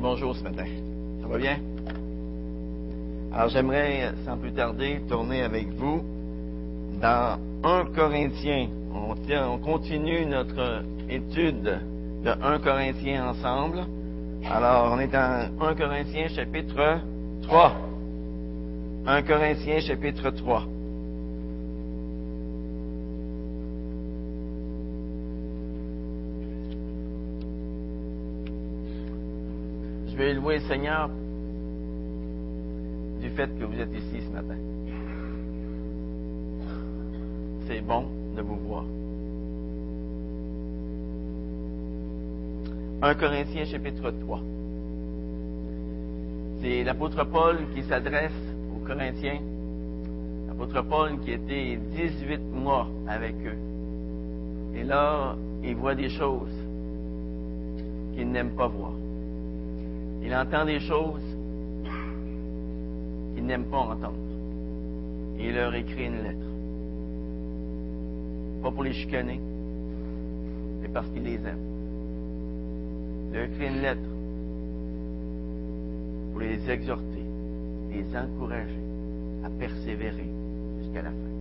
Bonjour ce matin. Ça va bien? Alors, j'aimerais, sans plus tarder, tourner avec vous dans 1 Corinthiens. On, continue notre étude de 1 Corinthiens ensemble. Alors, on est dans 1 Corinthiens chapitre 3. 1 Corinthiens chapitre 3. Je vais louer le Seigneur du fait que vous êtes ici ce matin. C'est bon de vous voir. 1 Corinthiens chapitre 3. C'est l'apôtre Paul qui s'adresse aux Corinthiens. L'apôtre Paul qui était 18 mois avec eux. Et là, il voit des choses qu'il n'aime pas voir. Il entend des choses qu'il n'aime pas entendre. Et il leur écrit une lettre. Pas pour les chicaner, mais parce qu'il les aime. Il leur écrit une lettre pour les exhorter, les encourager à persévérer jusqu'à la fin.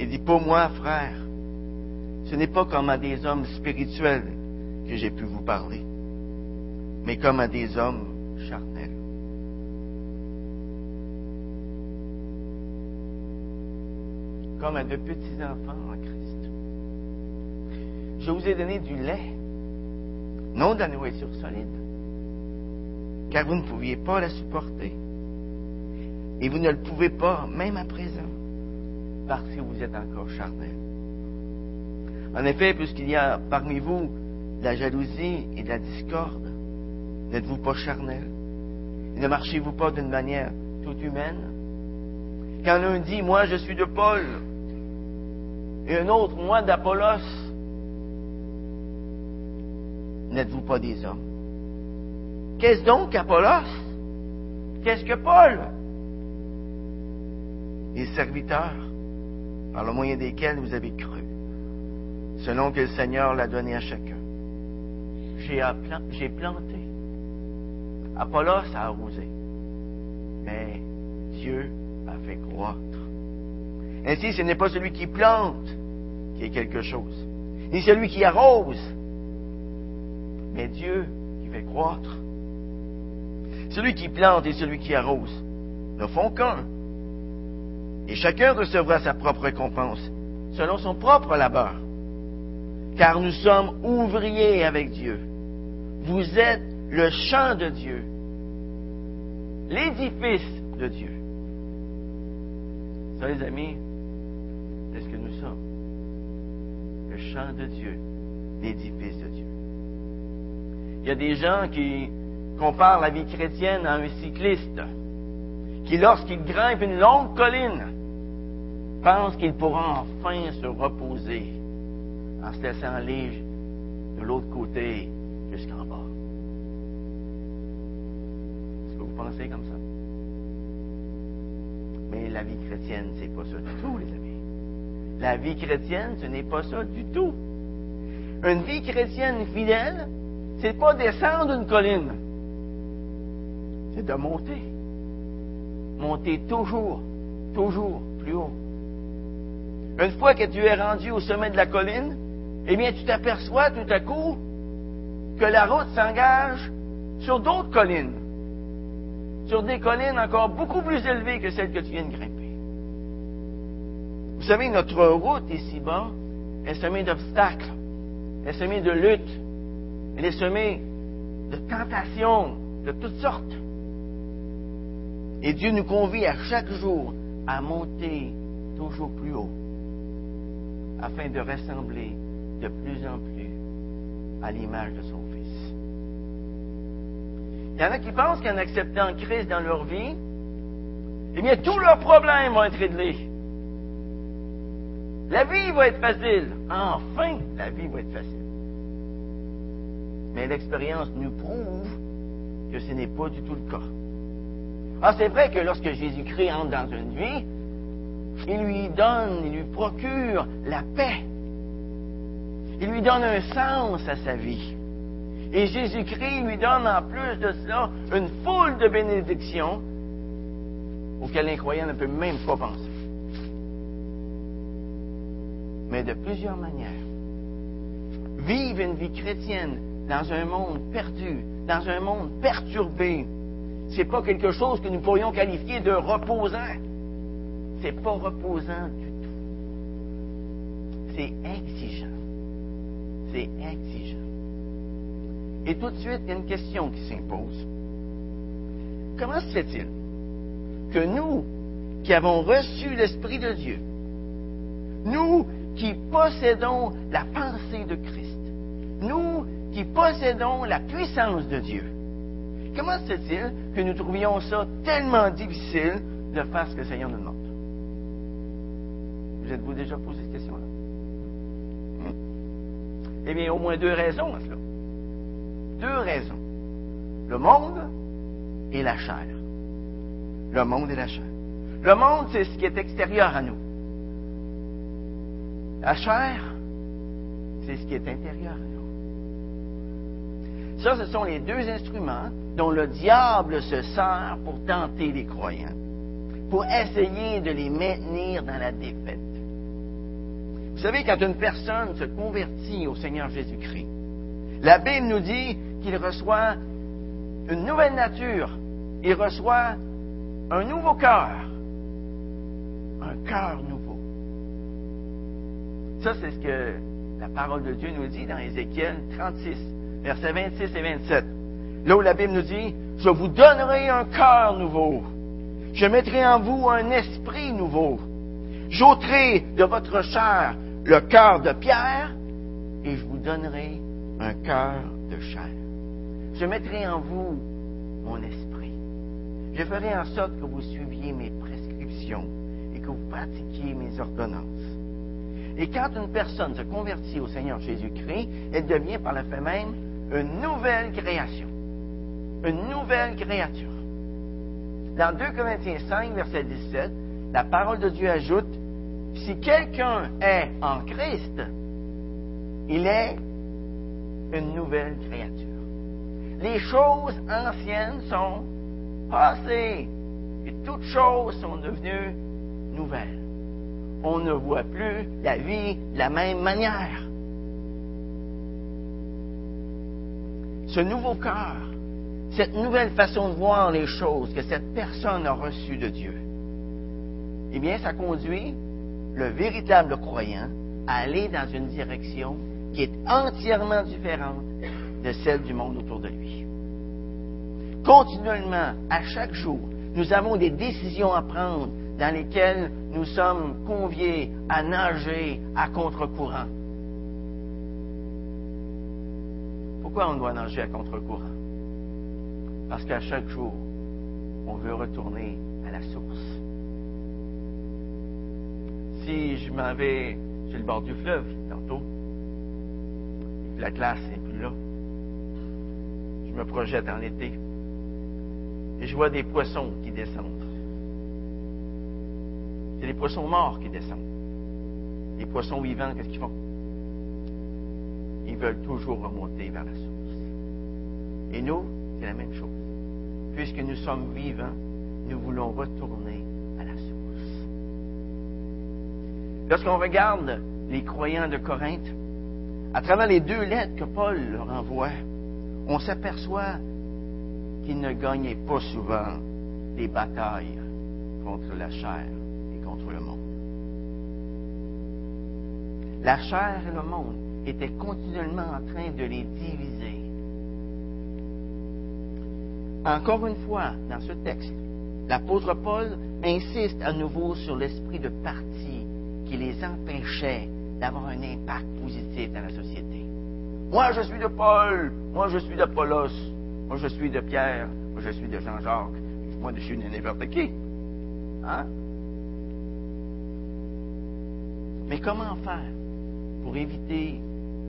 Il dit, pour moi, frère, ce n'est pas comme à des hommes spirituels que j'ai pu vous parler mais comme à des hommes charnels. Comme à de petits enfants en Christ. Je vous ai donné du lait, non de la nourriture solide, car vous ne pouviez pas la supporter. Et vous ne le pouvez pas, même à présent, parce que vous êtes encore charnel. En effet, puisqu'il y a parmi vous de la jalousie et de la discorde, N'êtes-vous pas charnel? Ne marchez-vous pas d'une manière toute humaine? Quand l'un dit, moi je suis de Paul, et un autre, moi d'Apollos, n'êtes-vous pas des hommes? Qu'est-ce donc Apollos? Qu'est-ce que Paul? Les serviteurs, par le moyen desquels vous avez cru, selon que le Seigneur l'a donné à chacun. J'ai planté. Apollos a arrosé, mais Dieu a fait croître. Ainsi, ce n'est pas celui qui plante qui est quelque chose, ni celui qui arrose, mais Dieu qui fait croître. Celui qui plante et celui qui arrose ne font qu'un, et chacun recevra sa propre récompense selon son propre labeur. Car nous sommes ouvriers avec Dieu. Vous êtes le champ de Dieu, l'édifice de Dieu. Ça, les amis, c'est ce que nous sommes. Le champ de Dieu, l'édifice de Dieu. Il y a des gens qui comparent la vie chrétienne à un cycliste qui, lorsqu'il grimpe une longue colline, pense qu'il pourra enfin se reposer en se laissant aller de l'autre côté jusqu'en bas. Vous pensez comme ça? Mais la vie chrétienne, c'est pas ça du tout, les amis. La vie chrétienne, ce n'est pas ça du tout. Une vie chrétienne fidèle, c'est pas descendre une colline. C'est de monter. Monter toujours, toujours plus haut. Une fois que tu es rendu au sommet de la colline, eh bien, tu t'aperçois tout à coup que la route s'engage sur d'autres collines, sur des collines encore beaucoup plus élevées que celles que tu viens de grimper. Vous savez, notre route ici-bas est semée d'obstacles, est semée de luttes, elle est semée de tentations de toutes sortes. Et Dieu nous convie à chaque jour à monter toujours plus haut, afin de ressembler de plus en plus à l'image de son Fils. Il y en a qui pensent qu'en acceptant Christ dans leur vie, eh bien, tous leurs problèmes vont être réglés. La vie va être facile. Enfin, la vie va être facile. Mais l'expérience nous prouve que ce n'est pas du tout le cas. Ah, c'est vrai que lorsque Jésus-Christ entre dans une vie, il lui donne, il lui procure la paix. Il lui donne un sens à sa vie. Et Jésus-Christ lui donne en plus de cela une foule de bénédictions auxquelles l'incroyant ne peut même pas penser. Mais de plusieurs manières. Vivre une vie chrétienne dans un monde perdu, dans un monde perturbé, c'est pas quelque chose que nous pourrions qualifier de reposant. C'est pas reposant du tout. C'est exigeant. C'est exigeant. Et tout de suite, il y a une question qui s'impose. Comment se fait-il que nous, qui avons reçu l'Esprit de Dieu, nous qui possédons la pensée de Christ, nous qui possédons la puissance de Dieu, comment se fait-il que nous trouvions ça tellement difficile de faire ce que le Seigneur nous demande? Vous êtes-vous déjà posé cette question-là? Hmm? Eh bien, au moins deux raisons à cela. Deux raisons. Le monde et la chair. Le monde et la chair. Le monde, c'est ce qui est extérieur à nous. La chair, c'est ce qui est intérieur à nous. Ça, ce sont les deux instruments dont le diable se sert pour tenter les croyants, pour essayer de les maintenir dans la défaite. Vous savez, quand une personne se convertit au Seigneur Jésus-Christ, la Bible nous dit qu'il reçoit une nouvelle nature, il reçoit un nouveau cœur, un cœur nouveau. Ça, c'est ce que la parole de Dieu nous dit dans Ézéchiel 36, versets 26 et 27. Là où la Bible nous dit, je vous donnerai un cœur nouveau. Je mettrai en vous un esprit nouveau. J'ôterai de votre chair le cœur de pierre et je vous donnerai un cœur de chair. Je mettrai en vous mon esprit. Je ferai en sorte que vous suiviez mes prescriptions et que vous pratiquiez mes ordonnances. Et quand une personne se convertit au Seigneur Jésus-Christ, elle devient par le fait même une nouvelle création. Une nouvelle créature. Dans 2 Corinthiens 5, verset 17, la parole de Dieu ajoute, si quelqu'un est en Christ, il est une nouvelle créature. Les choses anciennes sont passées et toutes choses sont devenues nouvelles. On ne voit plus la vie de la même manière. Ce nouveau cœur, cette nouvelle façon de voir les choses que cette personne a reçue de Dieu, eh bien, ça conduit le véritable croyant à aller dans une direction qui est entièrement différente de celle du monde autour de lui. Continuellement, à chaque jour, nous avons des décisions à prendre dans lesquelles nous sommes conviés à nager à contre-courant. Pourquoi on doit nager à contre-courant? Parce qu'à chaque jour, on veut retourner à la source. Si je m'en vais sur le bord du fleuve, tantôt, la glace n'est plus là. Je me projette en été. Et je vois des poissons qui descendent. C'est des poissons morts qui descendent. Les poissons vivants, qu'est-ce qu'ils font? Ils veulent toujours remonter vers la source. Et nous, c'est la même chose. Puisque nous sommes vivants, nous voulons retourner à la source. Lorsqu'on regarde les croyants de Corinthe, à travers les deux lettres que Paul leur envoie, on s'aperçoit qu'ils ne gagnaient pas souvent les batailles contre la chair et contre le monde. La chair et le monde étaient continuellement en train de les diviser. Encore une fois, dans ce texte, l'apôtre Paul insiste à nouveau sur l'esprit de parti qui les empêchait d'avoir un impact positif dans la société. Moi, je suis de Paul, moi, je suis d'Apollos, moi, je suis de Pierre, moi, je suis de Jean-Jacques, moi, je suis de n'importe qui. Hein? Mais comment faire pour éviter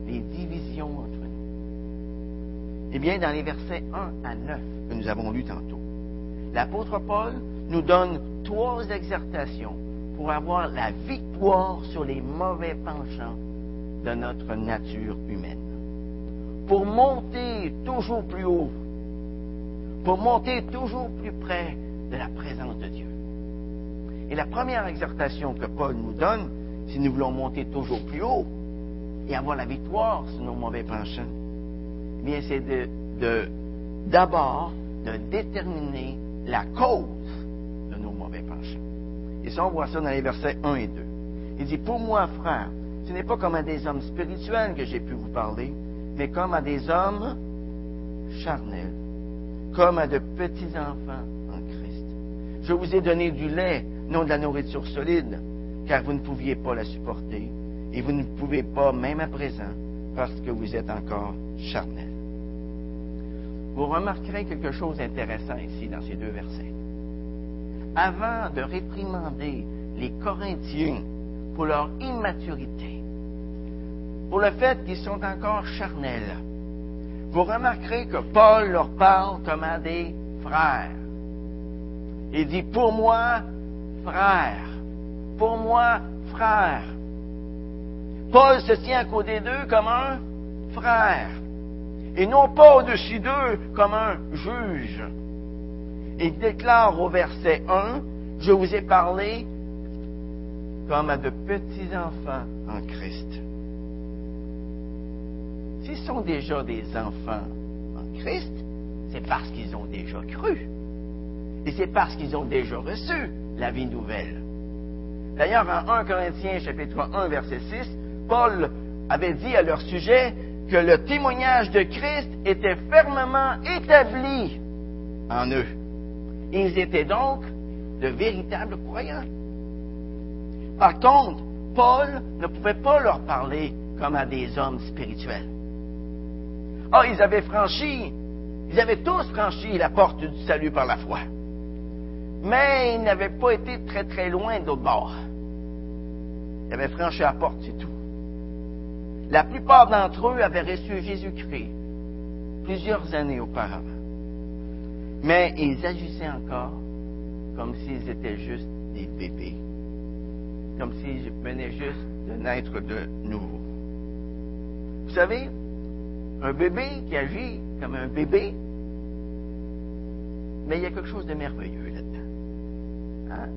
les divisions entre nous? Eh bien, dans les versets 1 à 9 que nous avons lus tantôt, l'apôtre Paul nous donne trois exhortations pour avoir la victoire sur les mauvais penchants de notre nature humaine. pour monter toujours plus haut, pour monter toujours plus près de la présence de Dieu. Et la première exhortation que Paul nous donne, si nous voulons monter toujours plus haut et avoir la victoire sur nos mauvais penchants, eh bien, c'est de, d'abord de déterminer la cause de nos mauvais penchants. Et ça, on voit ça dans les versets 1 et 2. Il dit, pour moi, frère, ce n'est pas comme à des hommes spirituels que j'ai pu vous parler, mais comme à des hommes charnels, comme à de petits enfants en Christ. Je vous ai donné du lait, non de la nourriture solide, car vous ne pouviez pas la supporter, et vous ne pouvez pas même à présent, parce que vous êtes encore charnels. Vous remarquerez quelque chose d'intéressant ici dans ces deux versets. Avant de réprimander les Corinthiens pour leur immaturité, pour le fait qu'ils sont encore charnels. Vous remarquerez que Paul leur parle comme à des frères. Il dit, pour moi, frère. Pour moi, frère. Paul se tient à côté d'eux comme un frère. Et non pas au-dessus d'eux comme un juge. Il déclare au verset 1, je vous ai parlé comme à de petits enfants en Christ. S'ils sont déjà des enfants en Christ, c'est parce qu'ils ont déjà cru. Et c'est parce qu'ils ont déjà reçu la vie nouvelle. D'ailleurs, en 1 Corinthiens chapitre 1 verset 6, Paul avait dit à leur sujet que le témoignage de Christ était fermement établi en eux. Ils étaient donc de véritables croyants. Par contre, Paul ne pouvait pas leur parler comme à des hommes spirituels. Ah, ils avaient franchi, ils avaient tous franchi la porte du salut par la foi. Mais ils n'avaient pas été très très loin d'autre bord. Ils avaient franchi la porte, c'est tout. La plupart d'entre eux avaient reçu Jésus-Christ plusieurs années auparavant. Mais ils agissaient encore comme s'ils étaient juste des bébés, comme s'ils venaient juste de naître de nouveau. Vous savez, un bébé qui agit comme un bébé, mais il y a quelque chose de merveilleux là-dedans. Hein?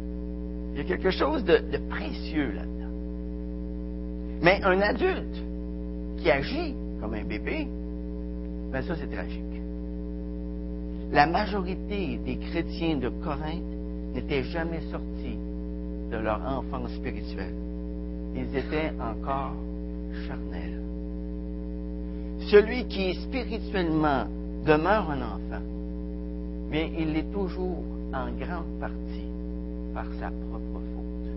Il y a quelque chose de, précieux là-dedans. Mais un adulte qui agit comme un bébé, ben ça c'est tragique. La majorité des chrétiens de Corinthe n'étaient jamais sortis de leur enfance spirituelle. Ils étaient encore charnels. Celui qui spirituellement demeure un enfant, bien, il l'est toujours en grande partie par sa propre faute.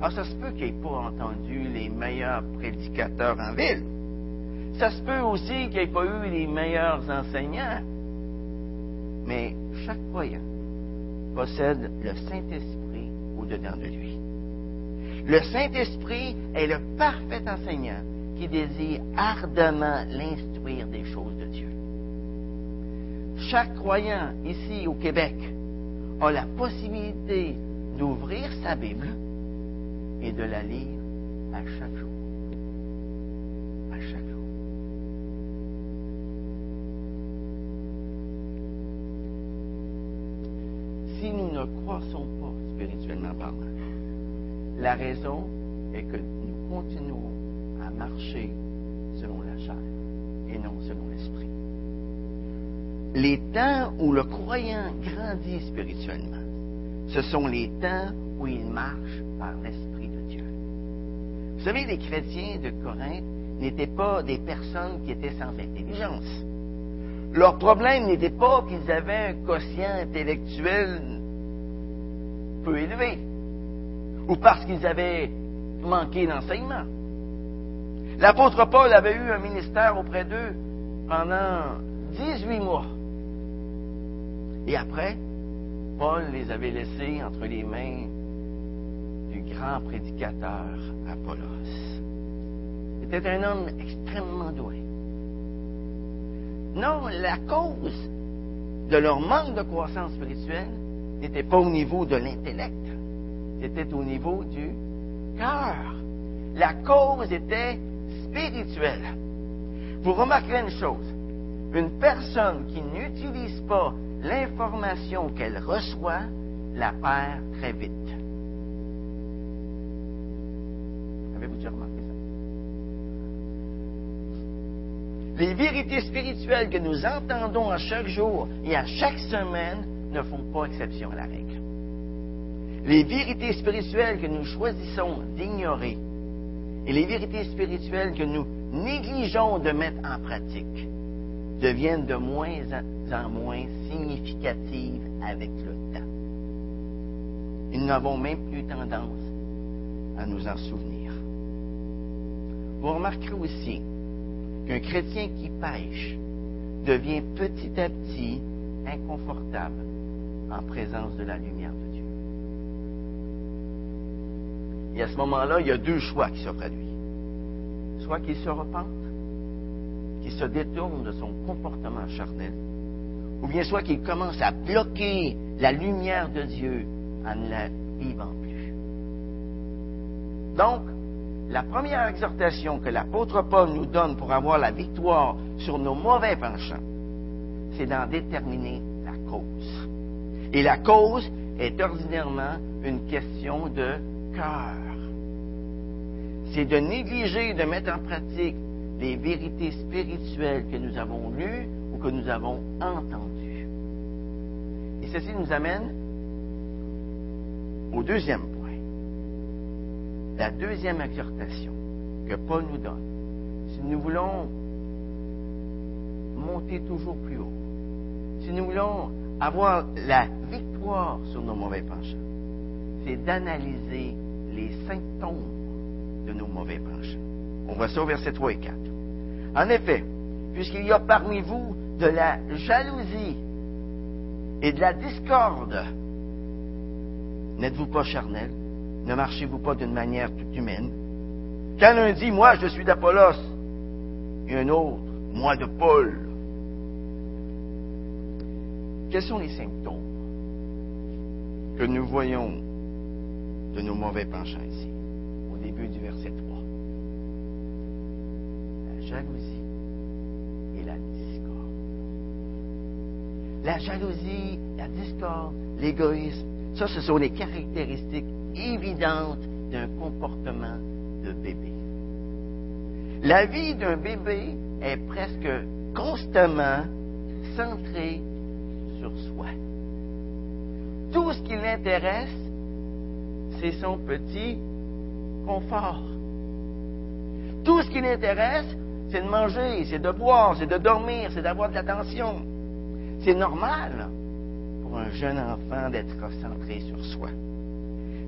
Alors, ça se peut qu'il n'ait pas entendu les meilleurs prédicateurs en ville. Ça se peut aussi qu'il n'ait pas eu les meilleurs enseignants. Mais chaque croyant possède le Saint-Esprit au-dedans de lui. Le Saint-Esprit est le parfait enseignant qui désire ardemment l'instruire des choses de Dieu. Chaque croyant ici au Québec a la possibilité d'ouvrir sa Bible et de la lire à chaque jour. À chaque jour. Si nous ne croissons pas spirituellement parlant, la raison est que nous continuons marcher selon la chair et non selon l'esprit. Les temps où le croyant grandit spirituellement, ce sont les temps où il marche par l'Esprit de Dieu. Vous savez, les chrétiens de Corinthe n'étaient pas des personnes qui étaient sans intelligence. Leur problème n'était pas qu'ils avaient un quotient intellectuel peu élevé, ou parce qu'ils avaient manqué d'enseignement. L'apôtre Paul avait eu un ministère auprès d'eux pendant 18 mois. Et après, Paul les avait laissés entre les mains du grand prédicateur Apollos. C'était un homme extrêmement doué. Non, la cause de leur manque de croissance spirituelle n'était pas au niveau de l'intellect, c'était au niveau du cœur. La cause était spirituelle. Vous remarquerez une chose. Une personne qui n'utilise pas l'information qu'elle reçoit la perd très vite. Avez-vous déjà remarqué ça? Les vérités spirituelles que nous entendons à chaque jour et à chaque semaine ne font pas exception à la règle. Les vérités spirituelles que nous choisissons d'ignorer et les vérités spirituelles que nous négligeons de mettre en pratique deviennent de moins en moins significatives avec le temps. Et nous n'avons même plus tendance à nous en souvenir. Vous remarquerez aussi qu'un chrétien qui pêche devient petit à petit inconfortable en présence de la lumière de Dieu. Et à ce moment-là, il y a deux choix qui s'offrent à lui. Soit qu'il se repente, qu'il se détourne de son comportement charnel, ou bien soit qu'il commence à bloquer la lumière de Dieu en ne la vivant plus. Donc, la première exhortation que l'apôtre Paul nous donne pour avoir la victoire sur nos mauvais penchants, c'est d'en déterminer la cause. Et la cause est ordinairement une question de cœur. C'est de négliger de mettre en pratique les vérités spirituelles que nous avons lues ou que nous avons entendues. Et ceci nous amène au deuxième point. La deuxième exhortation que Paul nous donne, si nous voulons monter toujours plus haut, si nous voulons avoir la victoire sur nos mauvais penchants, c'est d'analyser les symptômes de nos mauvais penchants. On voit ça au verset 3 et 4. En effet, puisqu'il y a parmi vous de la jalousie et de la discorde, n'êtes-vous pas charnel? Ne marchez-vous pas d'une manière toute humaine? Quand l'un dit, moi je suis d'Apollos, et un autre, moi de Paul, quels sont les symptômes que nous voyons de nos mauvais penchants ici, au début du verset 3? La jalousie et la discorde. La jalousie, la discorde, l'égoïsme, ça, ce sont les caractéristiques évidentes d'un comportement de bébé. La vie d'un bébé est presque constamment centrée sur soi. Tout ce qui l'intéresse, c'est son petit confort. Tout ce qui l'intéresse, c'est de manger, c'est de boire, c'est de dormir, c'est d'avoir de l'attention. C'est normal pour un jeune enfant d'être concentré sur soi.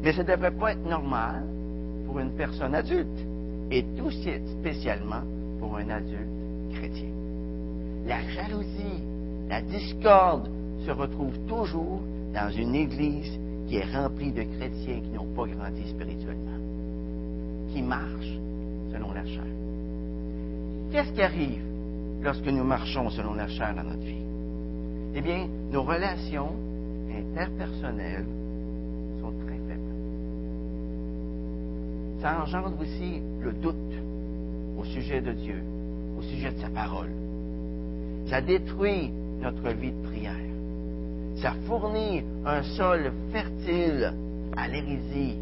Mais ça ne devrait pas être normal pour une personne adulte, et tout spécialement pour un adulte chrétien. La jalousie, la discorde se retrouve toujours dans une église qui est remplie de chrétiens qui n'ont pas grandi spirituellement, qui marchent selon la chair. Qu'est-ce qui arrive lorsque nous marchons selon la chair dans notre vie? Eh bien, nos relations interpersonnelles sont très faibles. Ça engendre aussi le doute au sujet de Dieu, au sujet de sa parole. Ça détruit notre vie de prière. Ça fournit un sol fertile à l'hérésie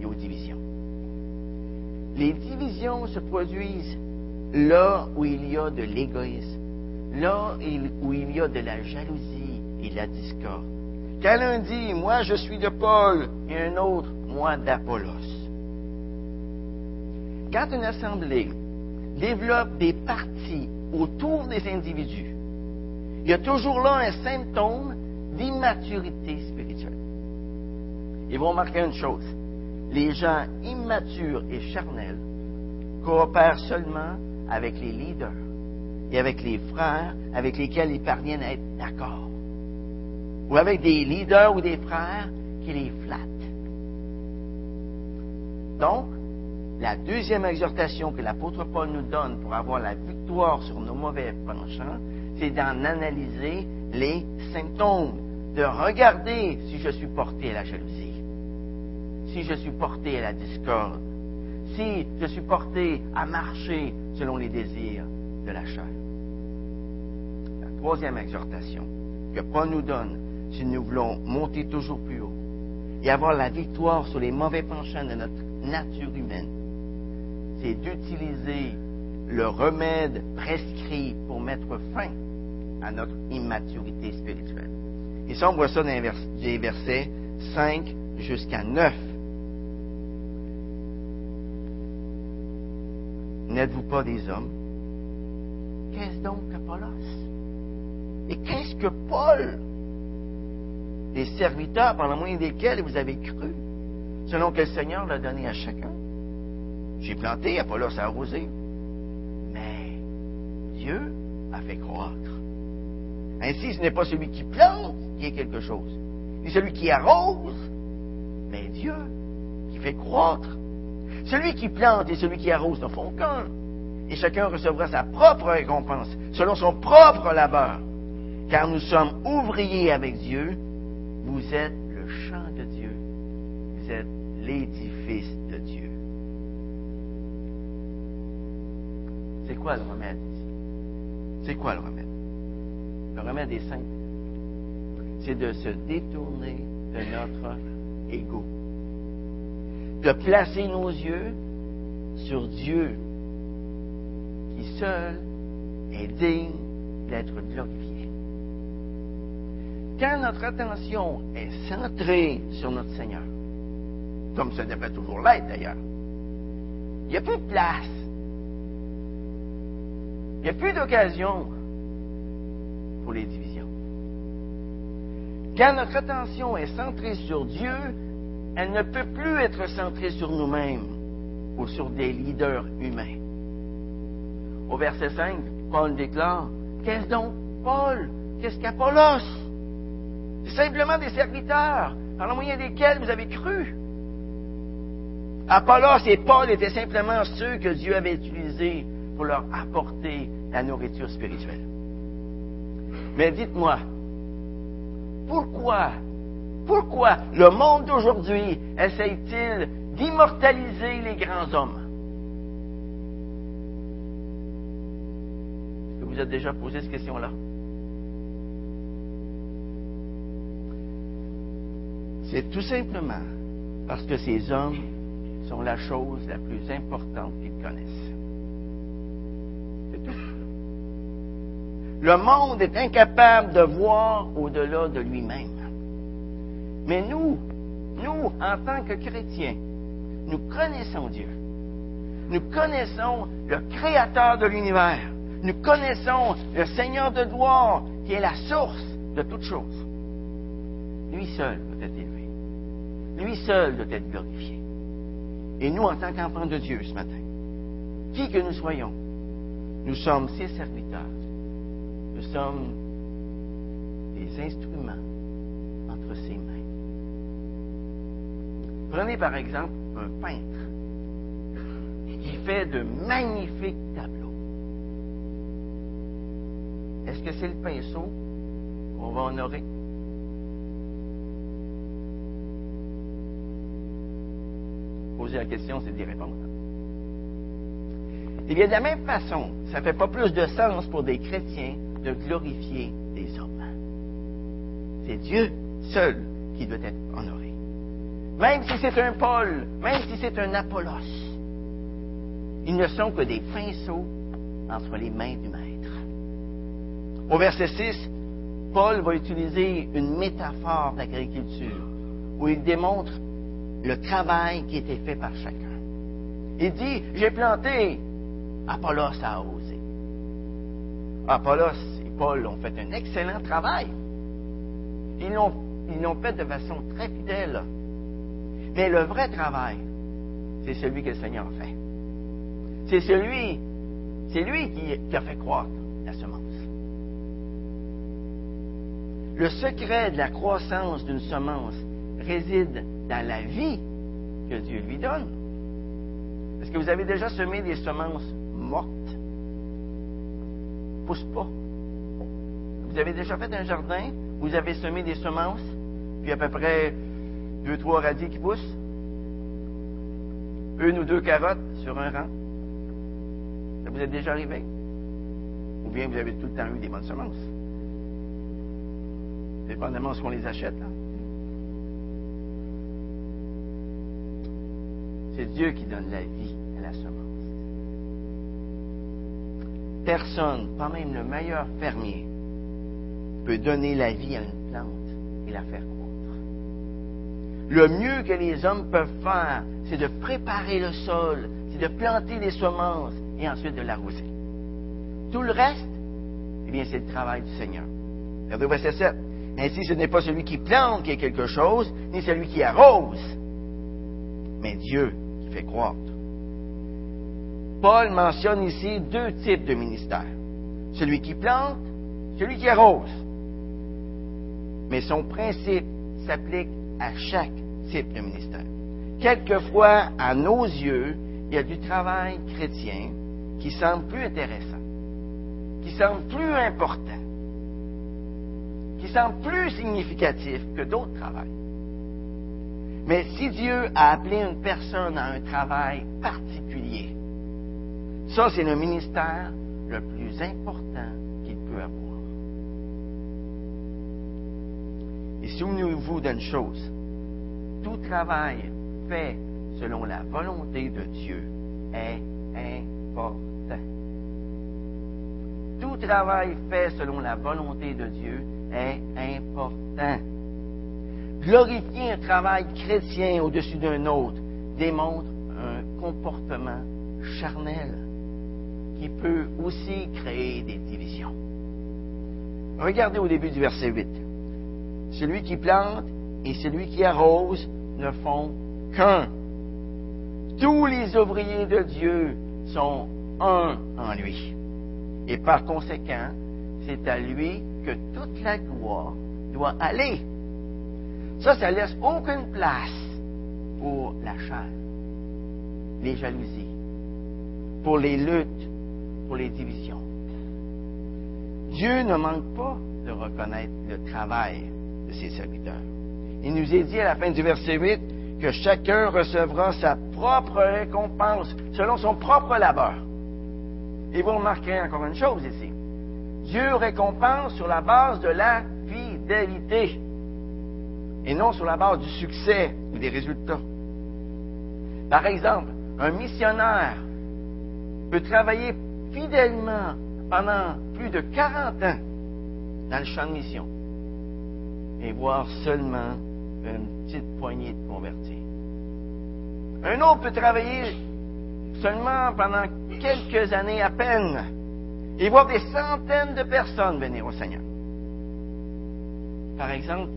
et aux divisions. Les divisions se produisent là où il y a de l'égoïsme, là où il y a de la jalousie et de la discorde. Quand l'un dit, moi je suis de Paul, et un autre, moi d'Apollos. Quand une assemblée développe des partis autour des individus, il y a toujours là un symptôme d'immaturité spirituelle. Et vous remarquez une chose, les gens immatures et charnels coopèrent seulement avec les leaders et avec les frères avec lesquels ils parviennent à être d'accord. Ou avec des leaders ou des frères qui les flattent. Donc, la deuxième exhortation que l'apôtre Paul nous donne pour avoir la victoire sur nos mauvais penchants, c'est d'en analyser les symptômes, de regarder si je suis porté à la jalousie, si je suis porté à la discorde, si je suis porté à marcher selon les désirs de la chair. La troisième exhortation que Paul nous donne, si nous voulons monter toujours plus haut et avoir la victoire sur les mauvais penchants de notre nature humaine, c'est d'utiliser le remède prescrit pour mettre fin à notre immaturité spirituelle. Et ça, on voit ça dans les versets 5 jusqu'à 9. N'êtes-vous pas des hommes? Qu'est-ce donc Apollos? Et qu'est-ce que Paul? Des serviteurs par le moyen desquels vous avez cru, selon que le Seigneur l'a donné à chacun. J'ai planté, Apollos a arrosé. Mais Dieu a fait croître. Ainsi, ce n'est pas celui qui plante qui est quelque chose, ni celui qui arrose, mais Dieu qui fait croître. Celui qui plante et celui qui arrose ne font qu'un, et chacun recevra sa propre récompense, selon son propre labeur. Car nous sommes ouvriers avec Dieu, vous êtes le champ de Dieu, vous êtes l'édifice de Dieu. C'est quoi le remède ici? C'est quoi le remède? Le remède est simple. C'est de se détourner de notre ego. De placer nos yeux sur Dieu, qui seul est digne d'être glorifié. Quand notre attention est centrée sur notre Seigneur, comme ça devrait toujours l'être d'ailleurs, il n'y a plus de place. Il n'y a plus d'occasion pour les divisions. Quand notre attention est centrée sur Dieu, elle ne peut plus être centrée sur nous-mêmes ou sur des leaders humains. Au verset 5, Paul déclare, Qu'est-ce donc Paul? Qu'est-ce qu'Apollos? Simplement des serviteurs par le moyen desquels vous avez cru. Apollos et Paul étaient simplement ceux que Dieu avait utilisés pour leur apporter la nourriture spirituelle. Mais dites-moi, pourquoi, pourquoi le monde d'aujourd'hui essaye-t-il d'immortaliser les grands hommes? Est-ce que vous êtes déjà posé cette question-là? C'est tout simplement parce que ces hommes sont la chose la plus importante qu'ils connaissent. C'est tout. Le monde est incapable de voir au-delà de lui-même. Mais nous, nous, en tant que chrétiens, nous connaissons Dieu. Nous connaissons le Créateur de l'univers. Nous connaissons le Seigneur de gloire qui est la source de toutes choses. Lui seul doit être élevé. Lui seul doit être glorifié. Et nous, en tant qu'enfants de Dieu ce matin, qui que nous soyons, nous sommes ses serviteurs. Nous sommes des instruments entre ses mains. Prenez par exemple un peintre qui fait de magnifiques tableaux. Est-ce que c'est le pinceau? Qu'on va honorer? Poser la question, c'est d'y répondre. Et bien, de la même façon, ça ne fait pas plus de sens pour des chrétiens de glorifier des hommes. C'est Dieu seul qui doit être honoré. Même si c'est un Paul, même si c'est un Apollos, ils ne sont que des pinceaux entre les mains du Maître. Au verset 6, Paul va utiliser une métaphore d'agriculture où il démontre le travail qui était fait par chacun. Il dit, j'ai planté, Apollos a osé. Apollos et Paul ont fait un excellent travail. Ils l'ont, ils l'ont fait de façon très fidèle. Mais le vrai travail, c'est celui que le Seigneur fait. C'est celui, c'est lui qui, qui a fait croître la semence. Le secret de la croissance d'une semence réside dans la vie que Dieu lui donne. Est-ce que vous avez déjà semé des semences mortes? Pousse pas. Vous avez déjà fait un jardin, vous avez semé des semences, puis à peu près deux, trois radis qui poussent, une ou deux carottes sur un rang. Ça vous est déjà arrivé? bien vous avez tout le temps eu des bonnes semences? Dépendamment de ce qu'on les achète. C'est Dieu qui donne la vie à la semence. Personne, pas même le meilleur fermier, peut donner la vie à une plante et la faire. Le mieux que les hommes peuvent faire, c'est de préparer le sol, c'est de planter les semences et ensuite de l'arroser. Tout le reste, eh bien, c'est le travail du Seigneur. Regardez verset 7. Ainsi, ce n'est pas celui qui plante qui est quelque chose, ni celui qui arrose, mais Dieu qui fait croître. Paul mentionne ici deux types de ministères. Celui qui plante, celui qui arrose. Mais son principe s'applique à chaque type de ministère. Quelquefois, à nos yeux, il y a du travail chrétien qui semble plus intéressant, qui semble plus important, qui semble plus significatif que d'autres travails. Mais si Dieu a appelé une personne à un travail particulier, ça c'est le ministère le plus important qu'il peut avoir. Et souvenez-vous d'une chose, tout travail fait selon la volonté de Dieu est important. Tout travail fait selon la volonté de Dieu est important. Glorifier un travail chrétien au-dessus d'un autre démontre un comportement charnel qui peut aussi créer des divisions. Regardez au début du verset 8. Celui qui plante et celui qui arrose ne font qu'un. Tous les ouvriers de Dieu sont un en lui. Et par conséquent, c'est à lui que toute la gloire doit aller. Ça, ça laisse aucune place pour la chair, les jalousies, pour les luttes, pour les divisions. Dieu ne manque pas de reconnaître le travail de ses serviteurs. Il nous est dit à la fin du verset 8 que chacun recevra sa propre récompense selon son propre labeur. Et vous remarquerez encore une chose ici. Dieu récompense sur la base de la fidélité et non sur la base du succès ou des résultats. Par exemple, un missionnaire peut travailler fidèlement pendant plus de 40 ans dans le champ de mission et voir seulement une petite poignée de convertis. Un autre peut travailler seulement pendant quelques années à peine et voir des centaines de personnes venir au Seigneur. Par exemple,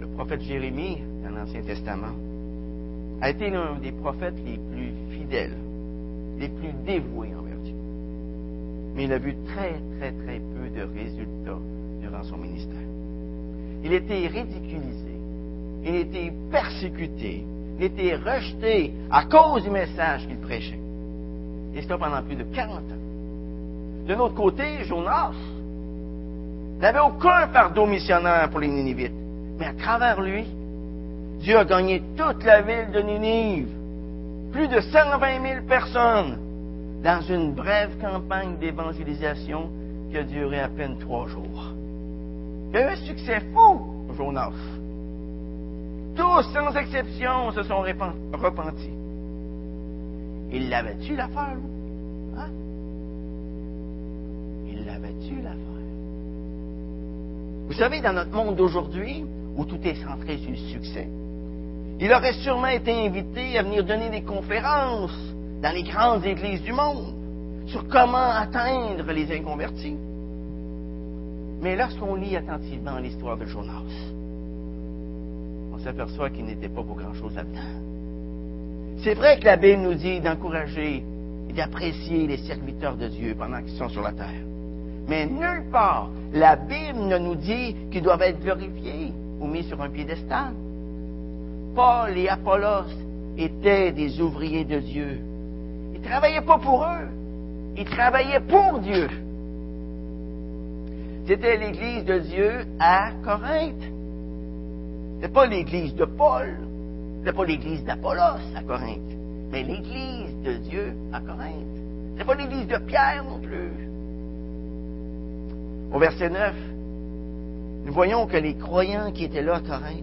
le prophète Jérémie dans l'Ancien Testament a été l'un des prophètes les plus fidèles, les plus dévoués envers Dieu. Mais il a vu très, très, très peu de résultats son ministère. Il était ridiculisé, il était persécuté, il était rejeté à cause du message qu'il prêchait. Et cela pendant plus de 40 ans. De notre côté, Jonas n'avait aucun fardeau missionnaire pour les Ninivites. Mais à travers lui, Dieu a gagné toute la ville de Ninive. Plus de 120 000 personnes dans une brève campagne d'évangélisation qui a duré à peine trois jours. Un succès fou, Jonas. Tous, sans exception, se sont repentis. Il l'avait-tu l'affaire, hein? Il l'avait-tu l'affaire? Vous savez, dans notre monde d'aujourd'hui, où tout est centré sur le succès, il aurait sûrement été invité à venir donner des conférences dans les grandes églises du monde sur comment atteindre les inconvertis. Mais lorsqu'on lit attentivement l'histoire de Jonas, on s'aperçoit qu'il n'était pas pour grand-chose là-dedans. C'est vrai que la Bible nous dit d'encourager et d'apprécier les serviteurs de Dieu pendant qu'ils sont sur la terre. Mais nulle part, la Bible ne nous dit qu'ils doivent être glorifiés ou mis sur un piédestal. Paul et Apollos étaient des ouvriers de Dieu. Ils ne travaillaient pas pour eux, ils travaillaient pour Dieu. C'était l'église de Dieu à Corinthe. Ce n'est pas l'église de Paul, ce n'est pas l'église d'Apollos à Corinthe, mais l'église de Dieu à Corinthe. C'est pas l'église de Pierre non plus. Au verset 9, nous voyons que les croyants qui étaient là à Corinthe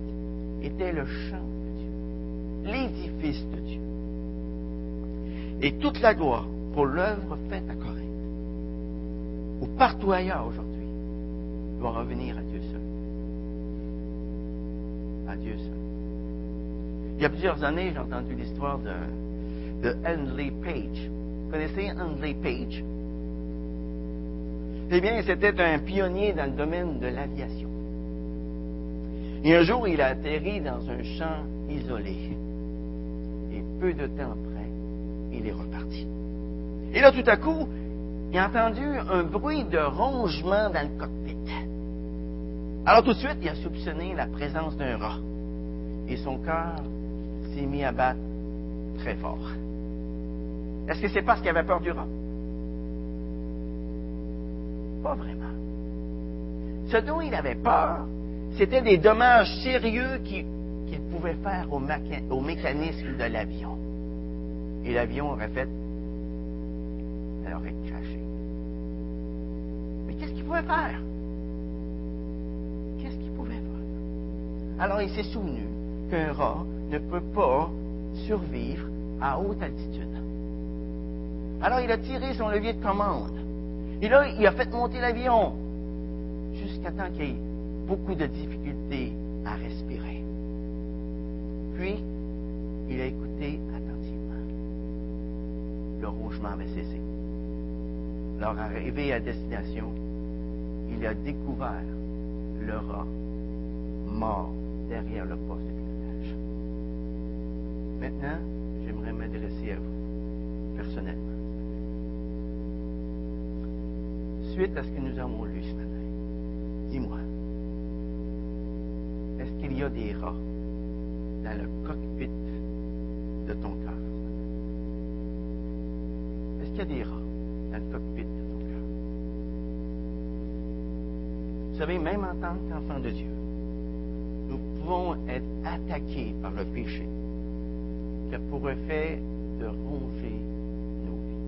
étaient le champ de Dieu, l'édifice de Dieu. Et toute la gloire pour l'œuvre faite à Corinthe, ou partout ailleurs aujourd'hui, revenir à Dieu seul. À Dieu seul. Il y a plusieurs années, j'ai entendu l'histoire de, de Handley Page. Vous connaissez Handley Page? Eh bien, c'était un pionnier dans le domaine de l'aviation. Et un jour, il a atterri dans un champ isolé. Et peu de temps après, il est reparti. Et là, tout à coup, il a entendu un bruit de rongement dans le cockpit. Alors tout de suite, il a soupçonné la présence d'un rat. Et son cœur s'est mis à battre très fort. Est-ce que c'est parce qu'il avait peur du rat? Pas vraiment. Ce dont il avait peur, c'était des dommages sérieux qu'il pouvait faire au, au mécanisme de l'avion. Et l'avion aurait fait, elle aurait craché. Mais qu'est-ce qu'il pouvait faire? Alors il s'est souvenu qu'un rat ne peut pas survivre à haute altitude. Alors il a tiré son levier de commande. Et là, il a fait monter l'avion jusqu'à temps qu'il y ait beaucoup de difficultés à respirer. Puis, il a écouté attentivement. Le rougement avait cessé. Alors, arrivé à destination, il a découvert le rat mort derrière le poste de pilotage. Maintenant, j'aimerais m'adresser à vous, personnellement. Suite à ce que nous avons lu ce matin, dis-moi, est-ce qu'il y a des rats dans le cockpit de ton cœur? Est-ce qu'il y a des rats dans le cockpit de ton cœur? Vous savez, même en tant qu'enfant de Dieu, pouvons être attaqués par le péché qui a pour effet de ronger nos vies.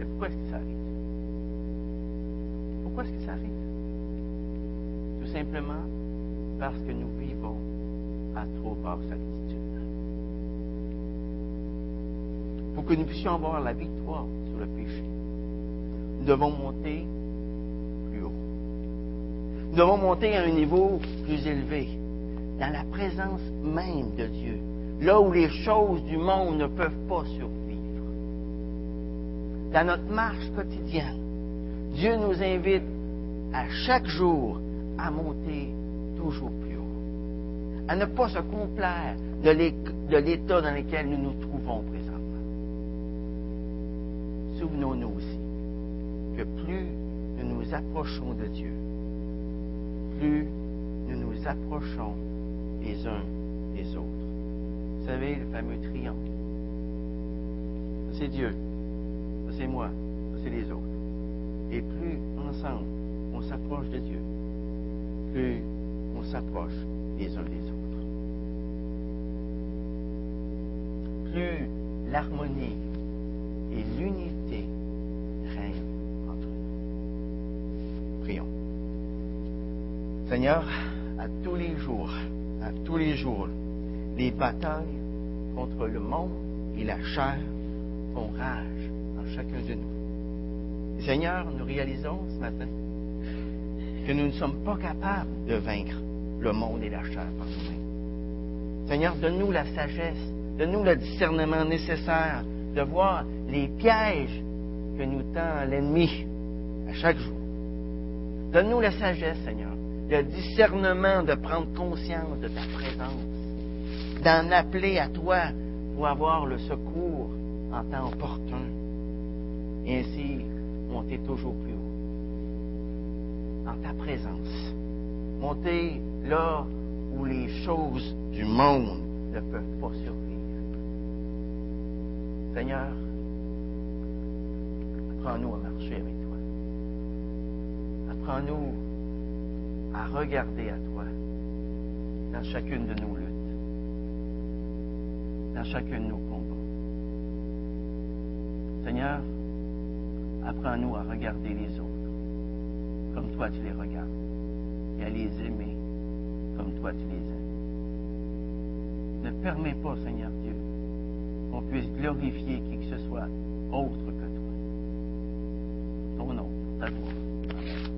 Et pourquoi est-ce que ça arrive? Pourquoi est-ce que ça arrive? Tout simplement parce que nous vivons à trop basse altitude. Pour que nous puissions avoir la victoire devons monter plus haut. Nous devons monter à un niveau plus élevé, dans la présence même de Dieu, là où les choses du monde ne peuvent pas survivre. Dans notre marche quotidienne, Dieu nous invite à chaque jour à monter toujours plus haut, à ne pas se complaire de l'état dans lequel nous nous trouvons présentement. Souvenons-nous aussi que plus nous nous approchons de Dieu, plus nous nous approchons les uns des autres. Vous savez, le fameux triangle. C'est Dieu, c'est moi, c'est les autres. Et plus ensemble on s'approche de Dieu, plus on s'approche les uns des autres. Plus l'harmonie et l'unité règnent Seigneur, à tous les jours, à tous les jours, les batailles contre le monde et la chair font rage en chacun de nous. Seigneur, nous réalisons ce matin que nous ne sommes pas capables de vaincre le monde et la chair par nous-mêmes. Seigneur, donne-nous la sagesse, donne-nous le discernement nécessaire de voir les pièges que nous tend l'ennemi à chaque jour. Donne-nous la sagesse, Seigneur, le discernement de prendre conscience de ta présence, d'en appeler à toi pour avoir le secours en temps opportun, et ainsi monter toujours plus haut, en ta présence, monter là où les choses du monde ne peuvent pas survivre. Seigneur, apprends-nous à marcher avec toi. Apprends-nous à regarder à toi dans chacune de nos luttes. chacun de nos combats. Seigneur, apprends-nous à regarder les autres comme toi tu les regardes et à les aimer comme toi tu les aimes. Ne permets pas, Seigneur Dieu, qu'on puisse glorifier qui que ce soit autre que toi. Ton nom, ta gloire.